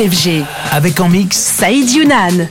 FG. Avec en mix Saïd Younan.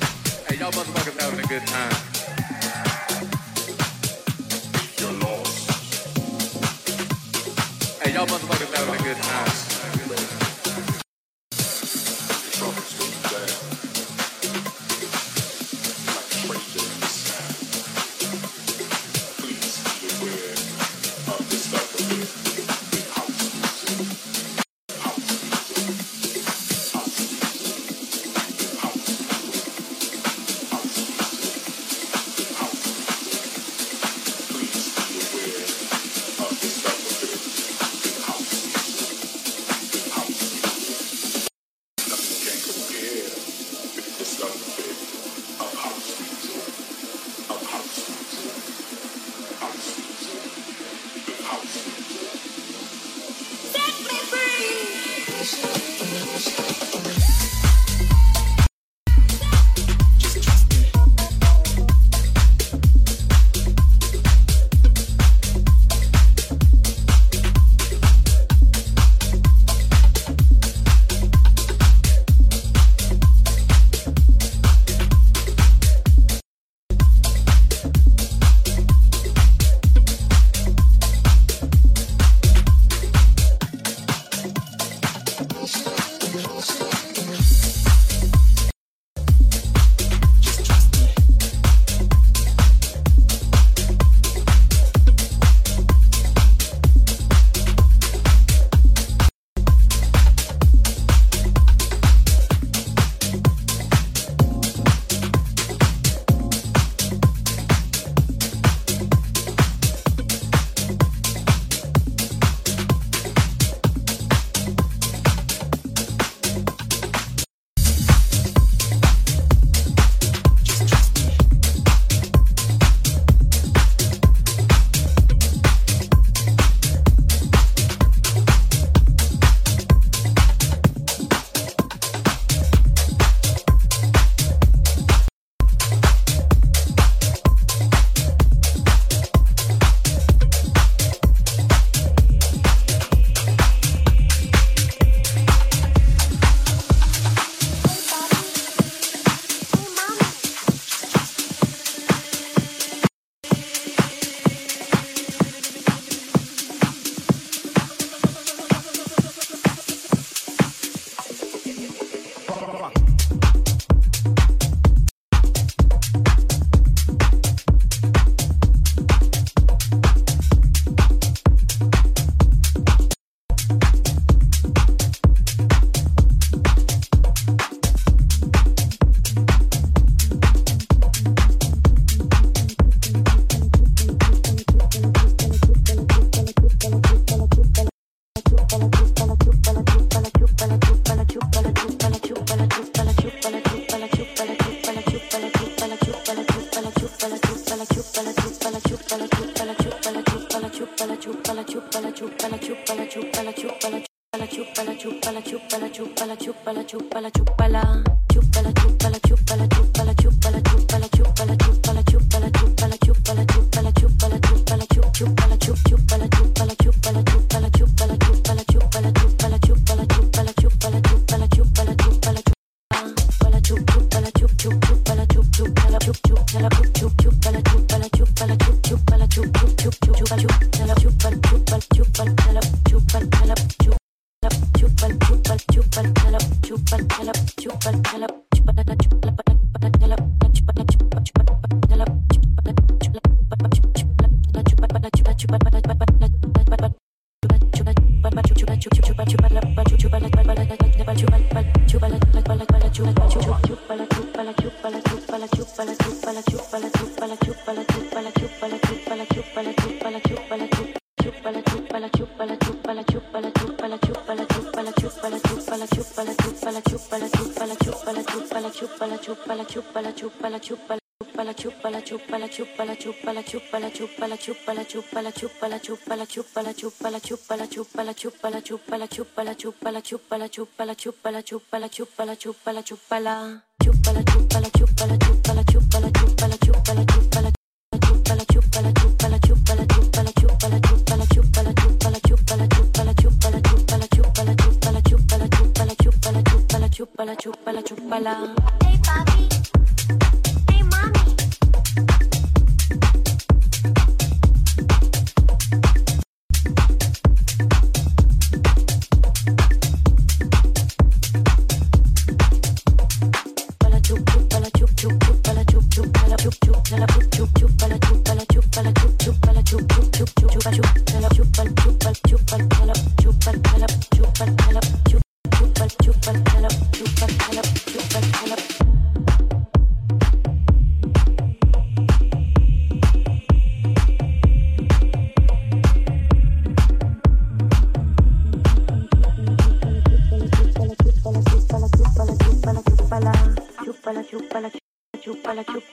chup chup Chupala, chupala, chupala, Hey Bobby. Chup, chúpala, chup,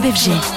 Club.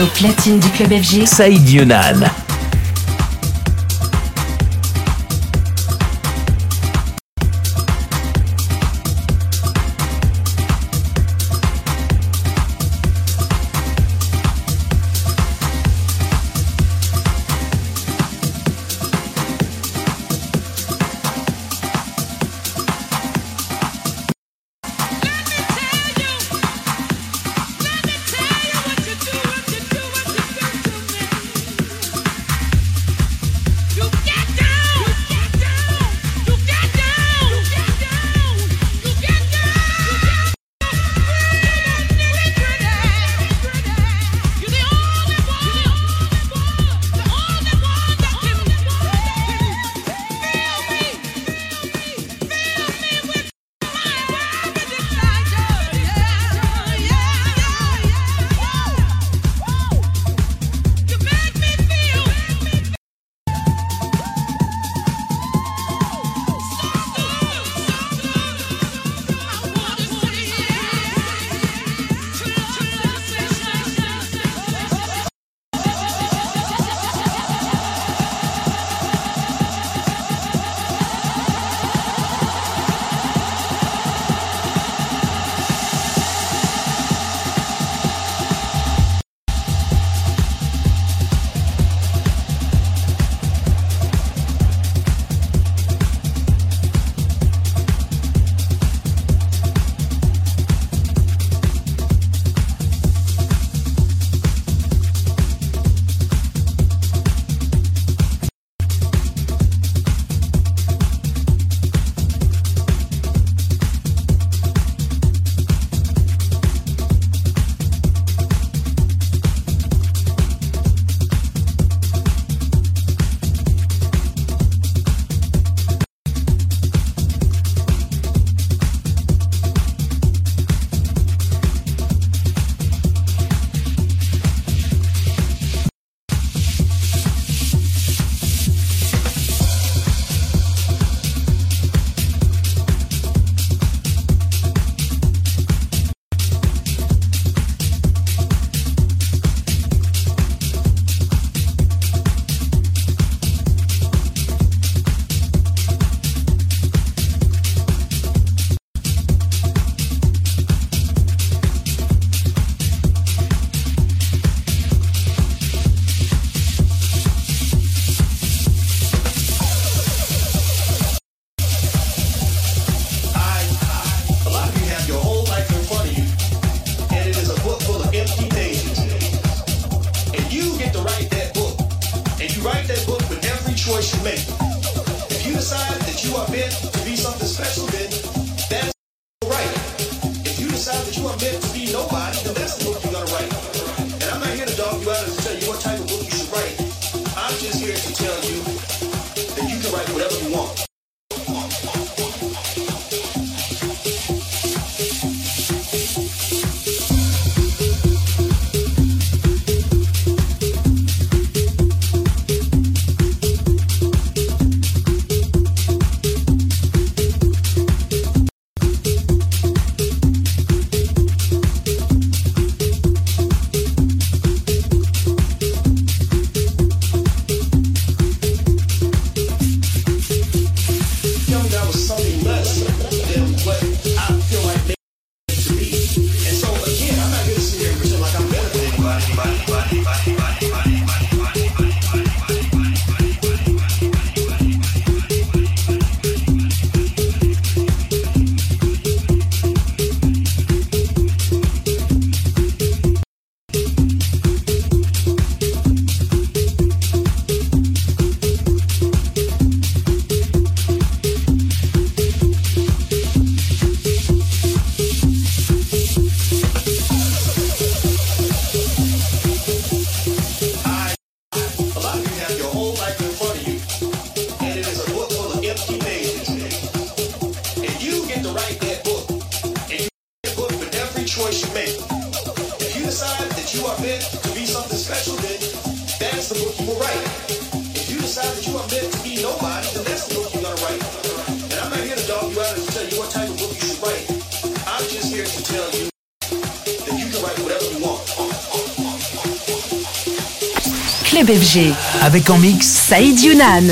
Au platine du club FG, Saïd Younan. Avec en mix Saïd Younan.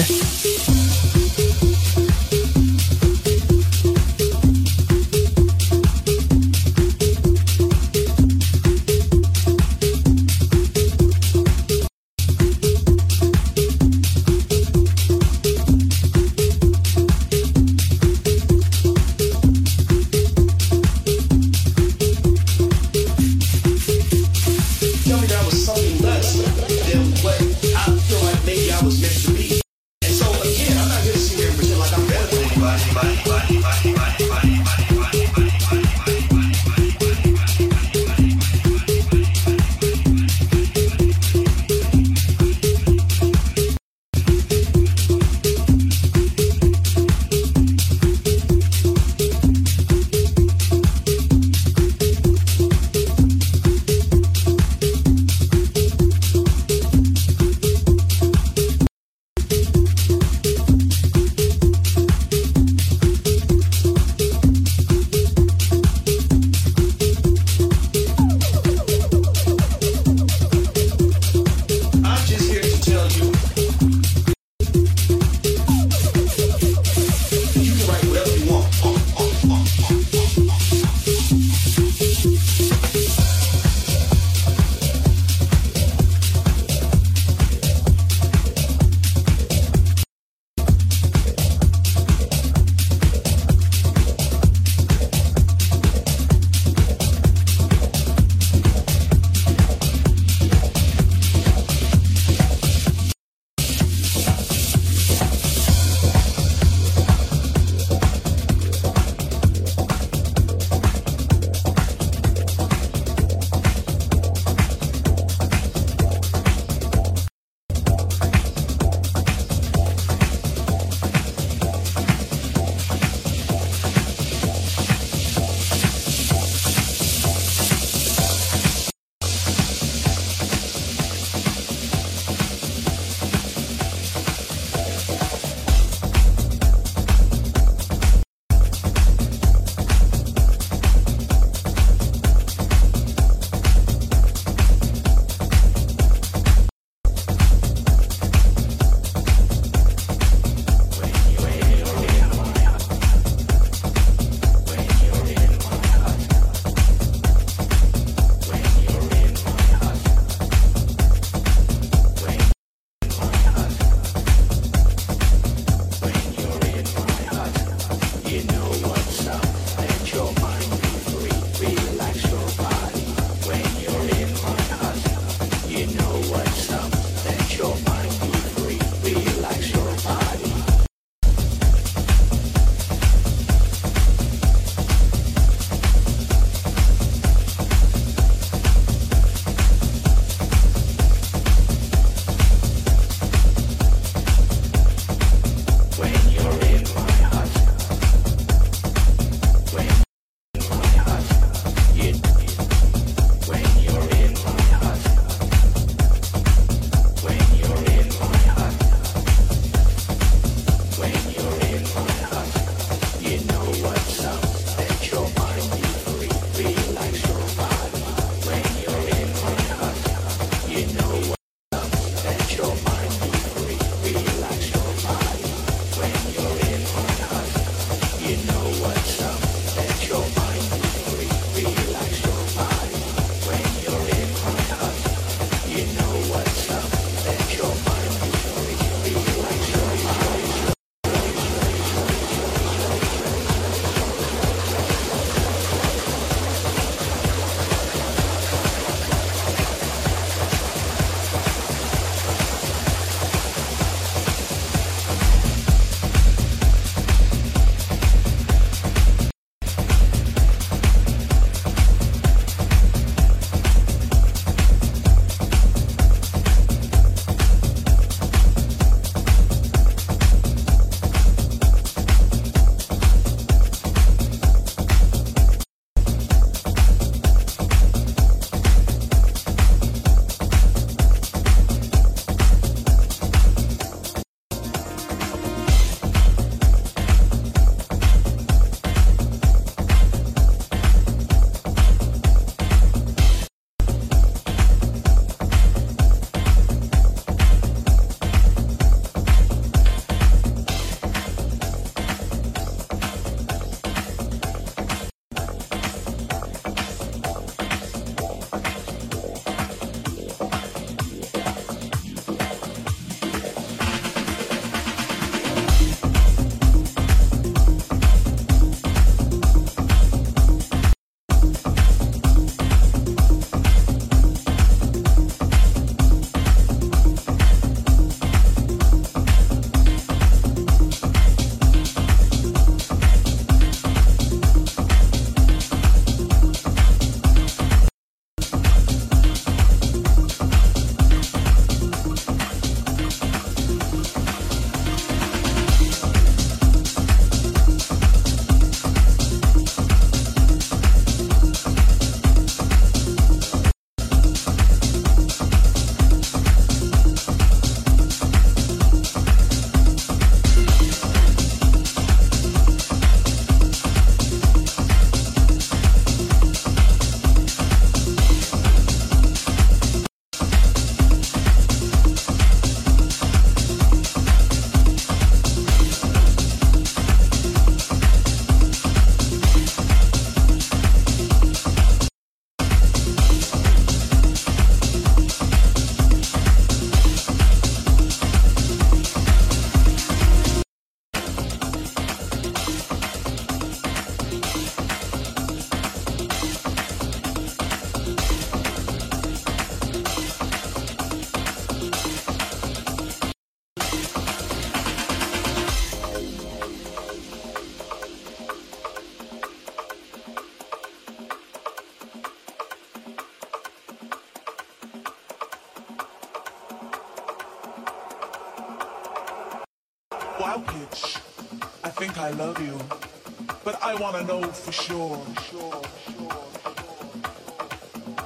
for sure.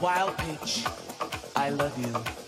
Wild pitch, I love you.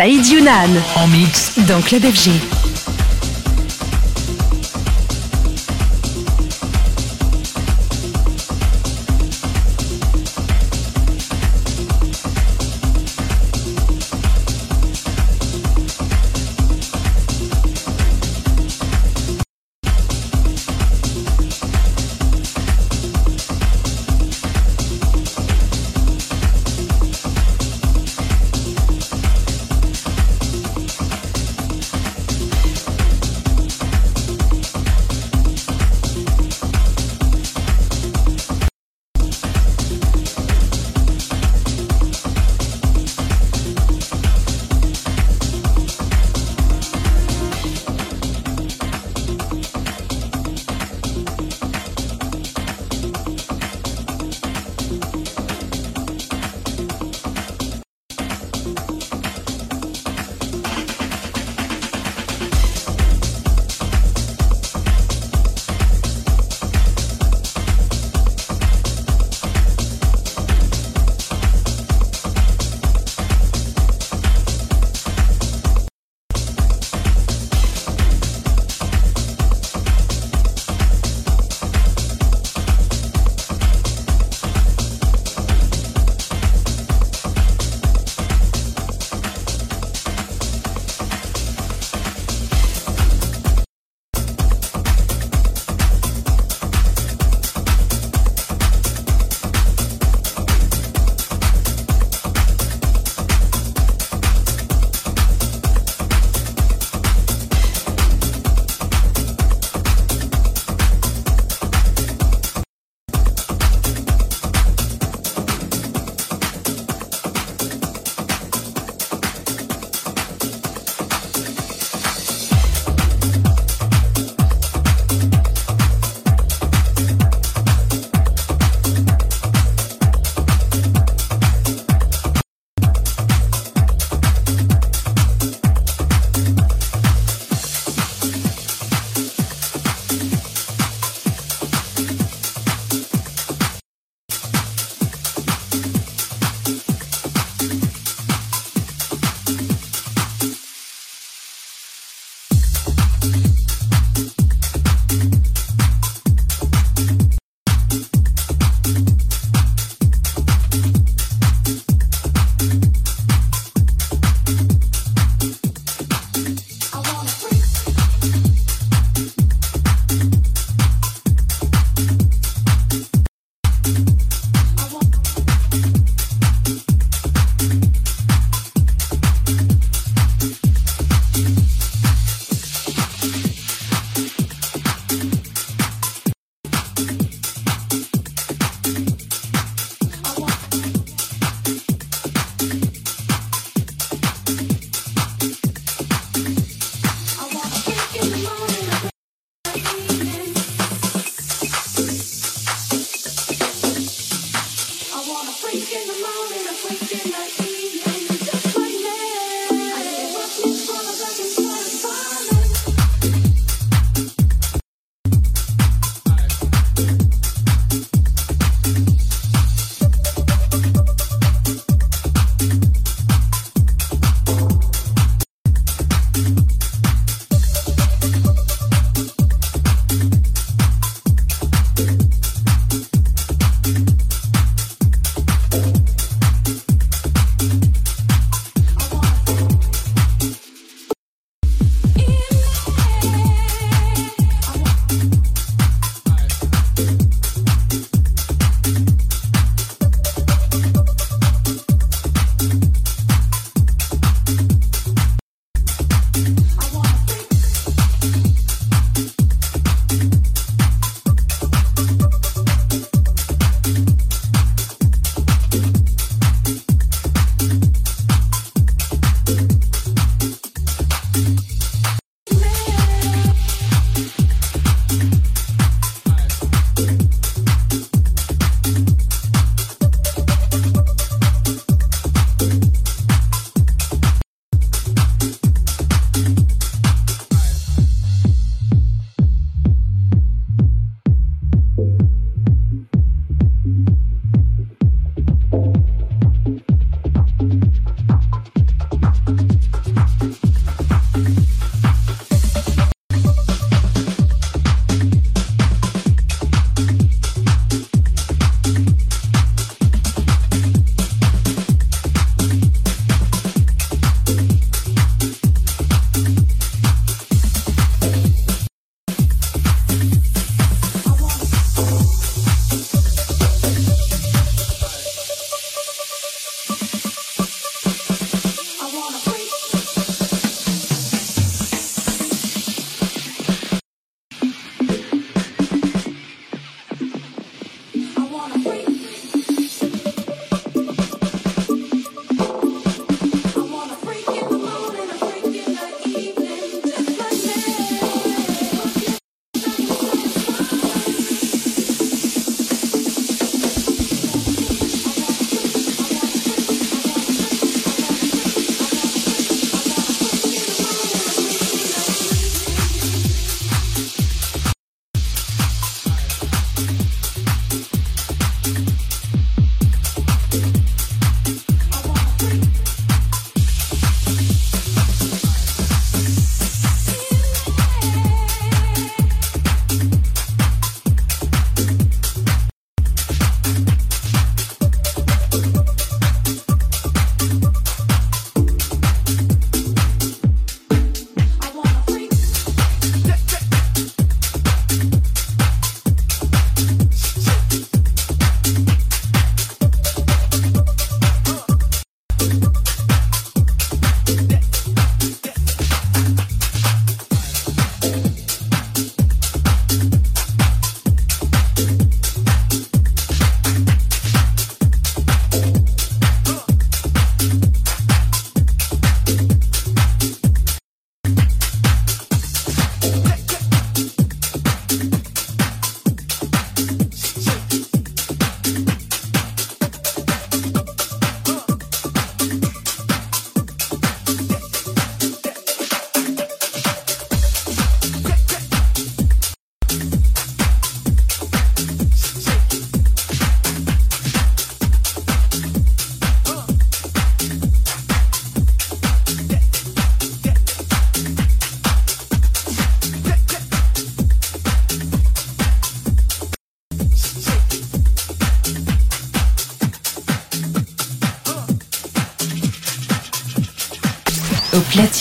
Saïd Younan. En mix. Dans Club FG.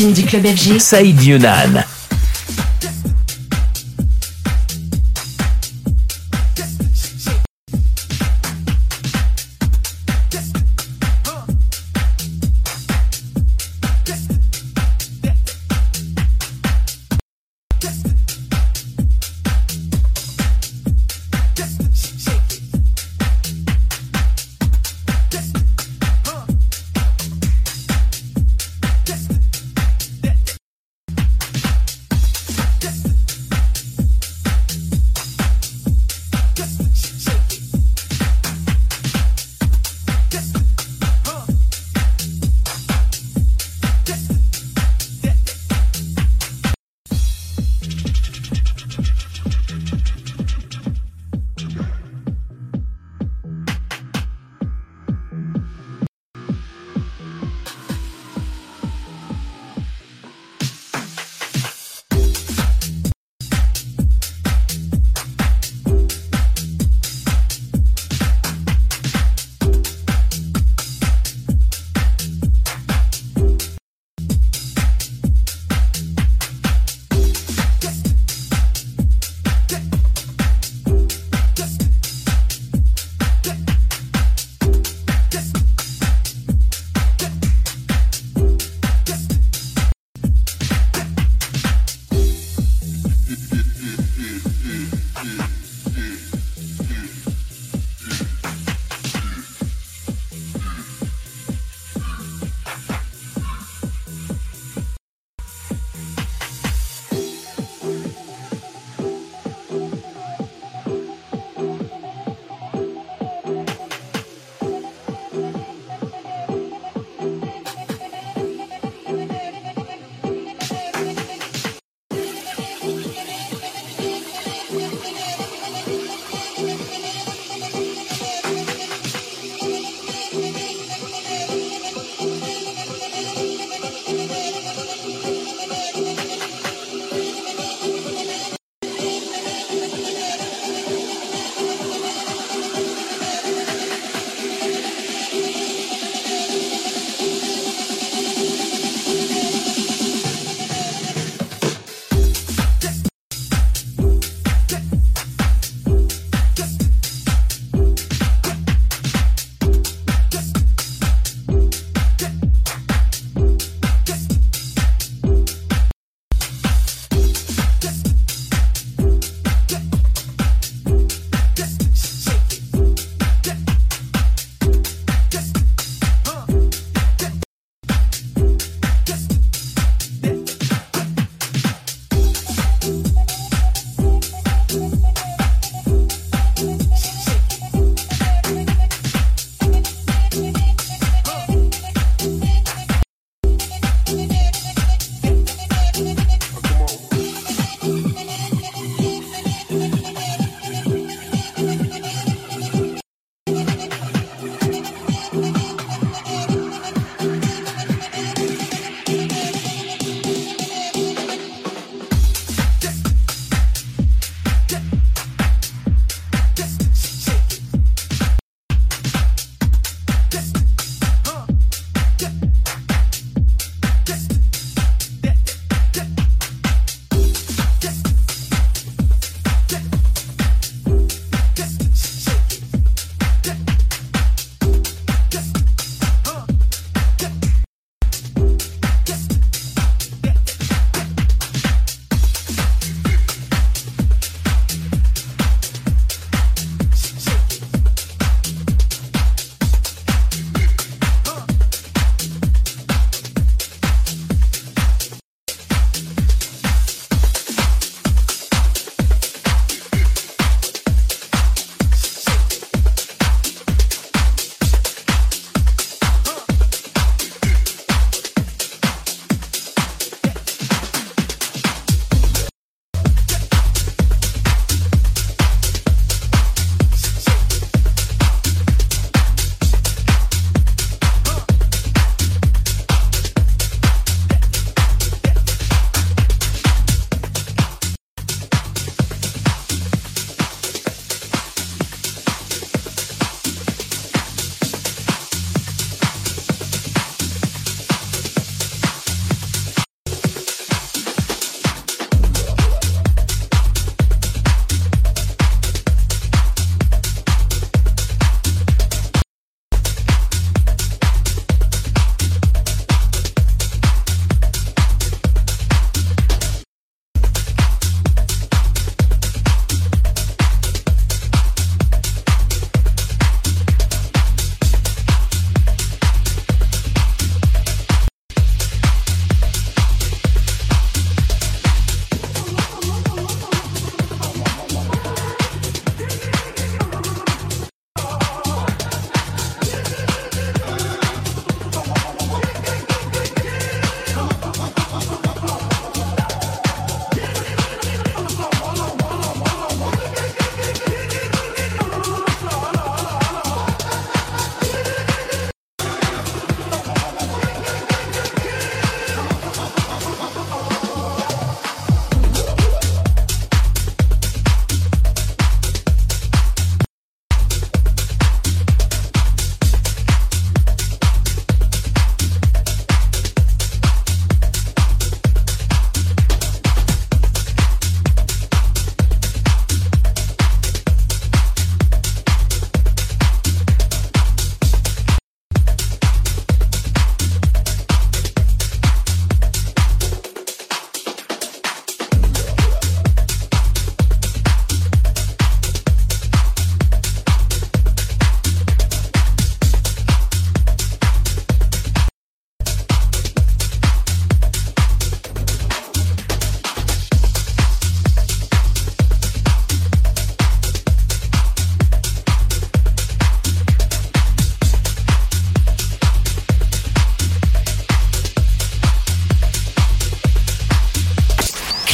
Du club. Saïd Younan.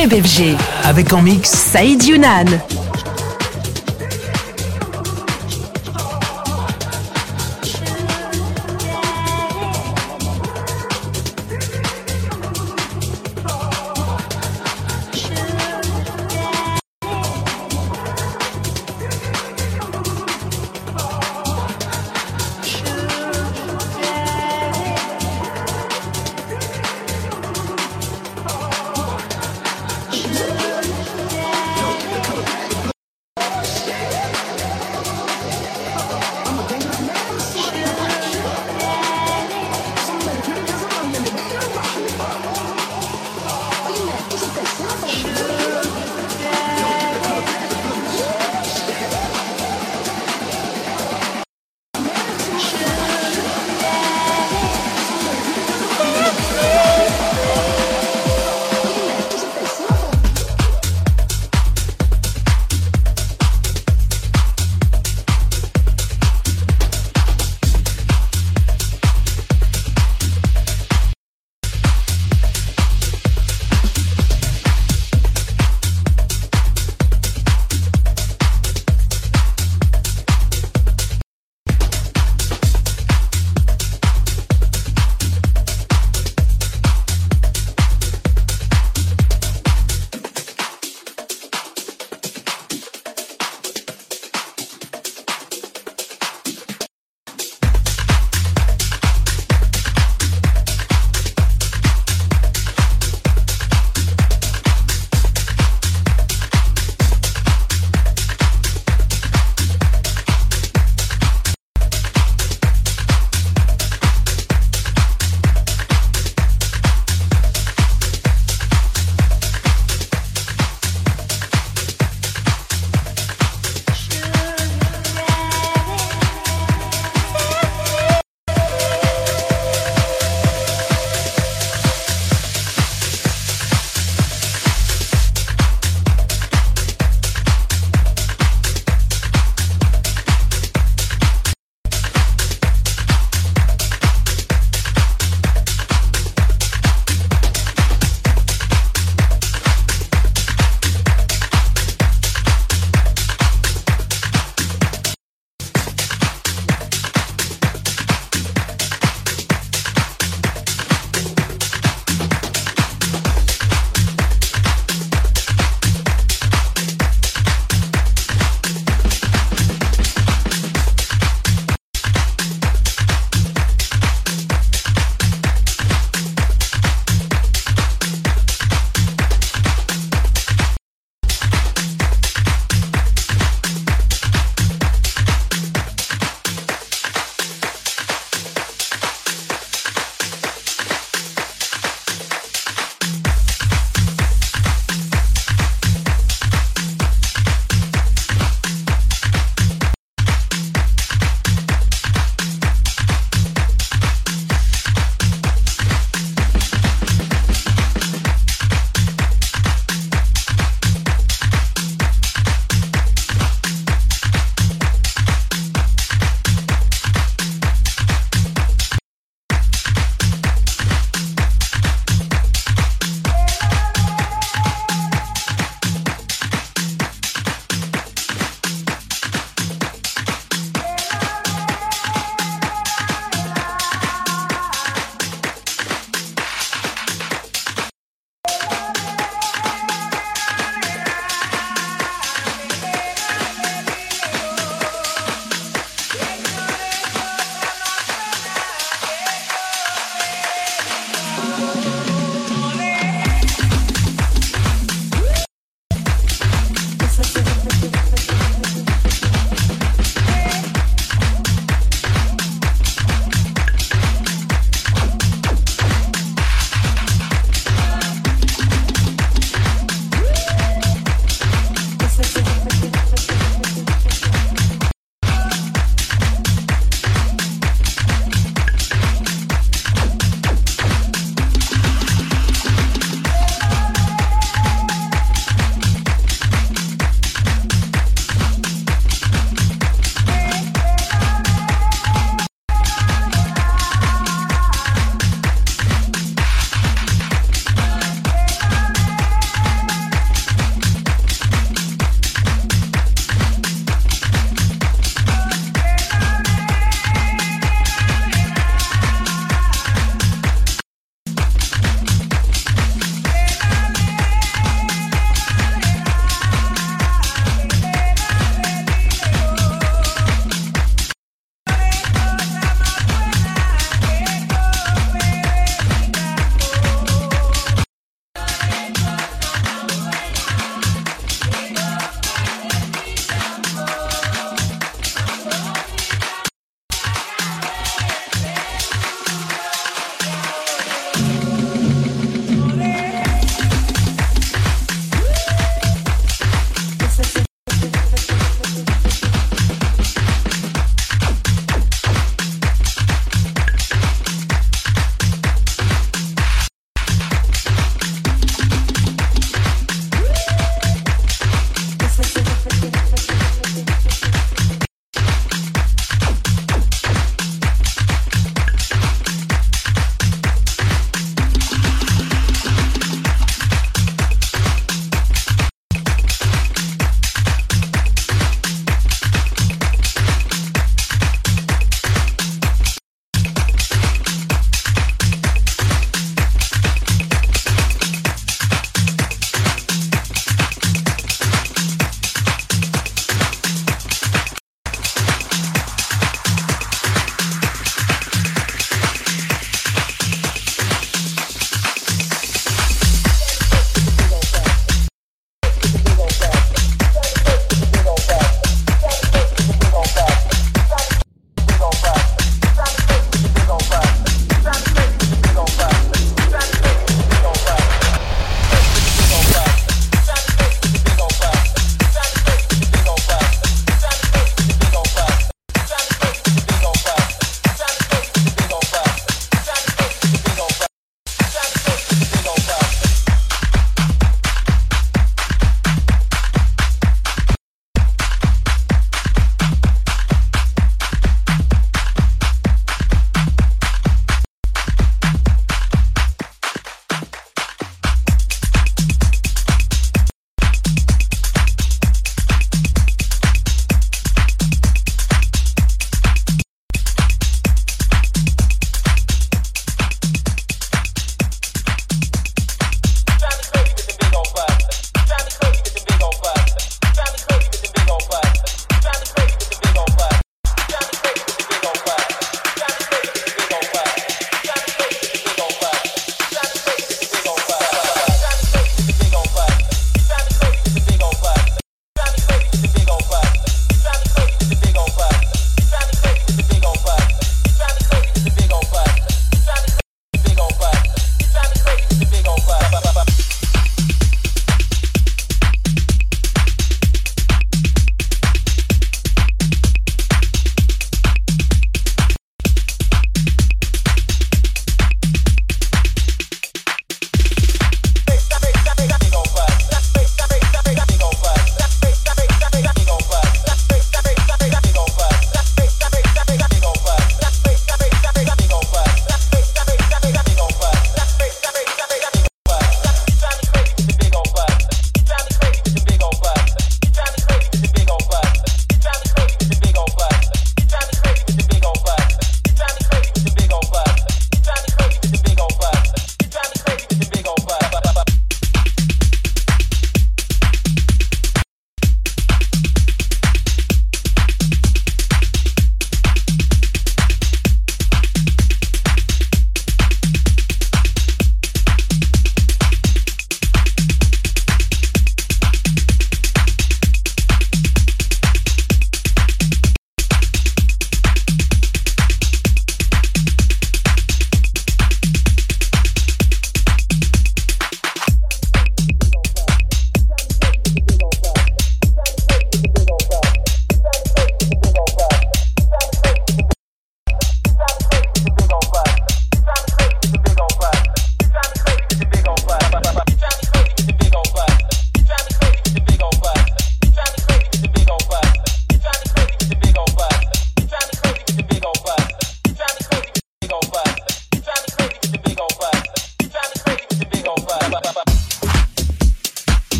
Club FG. Avec en mix Saïd Younan.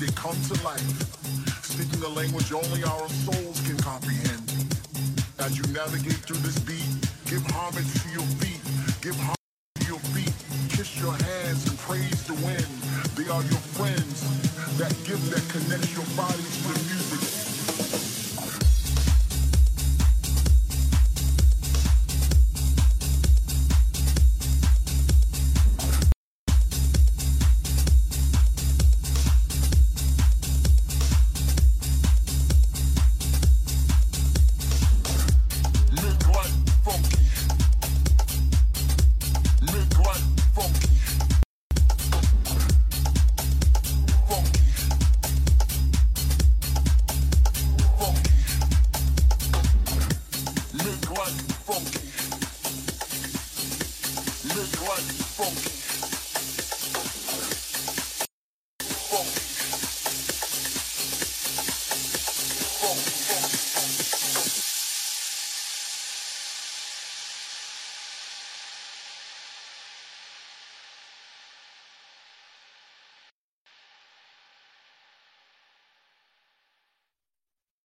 They come to life. Speaking a language only our souls can comprehend. As you navigate through this beat, give homage to your feet. Give homage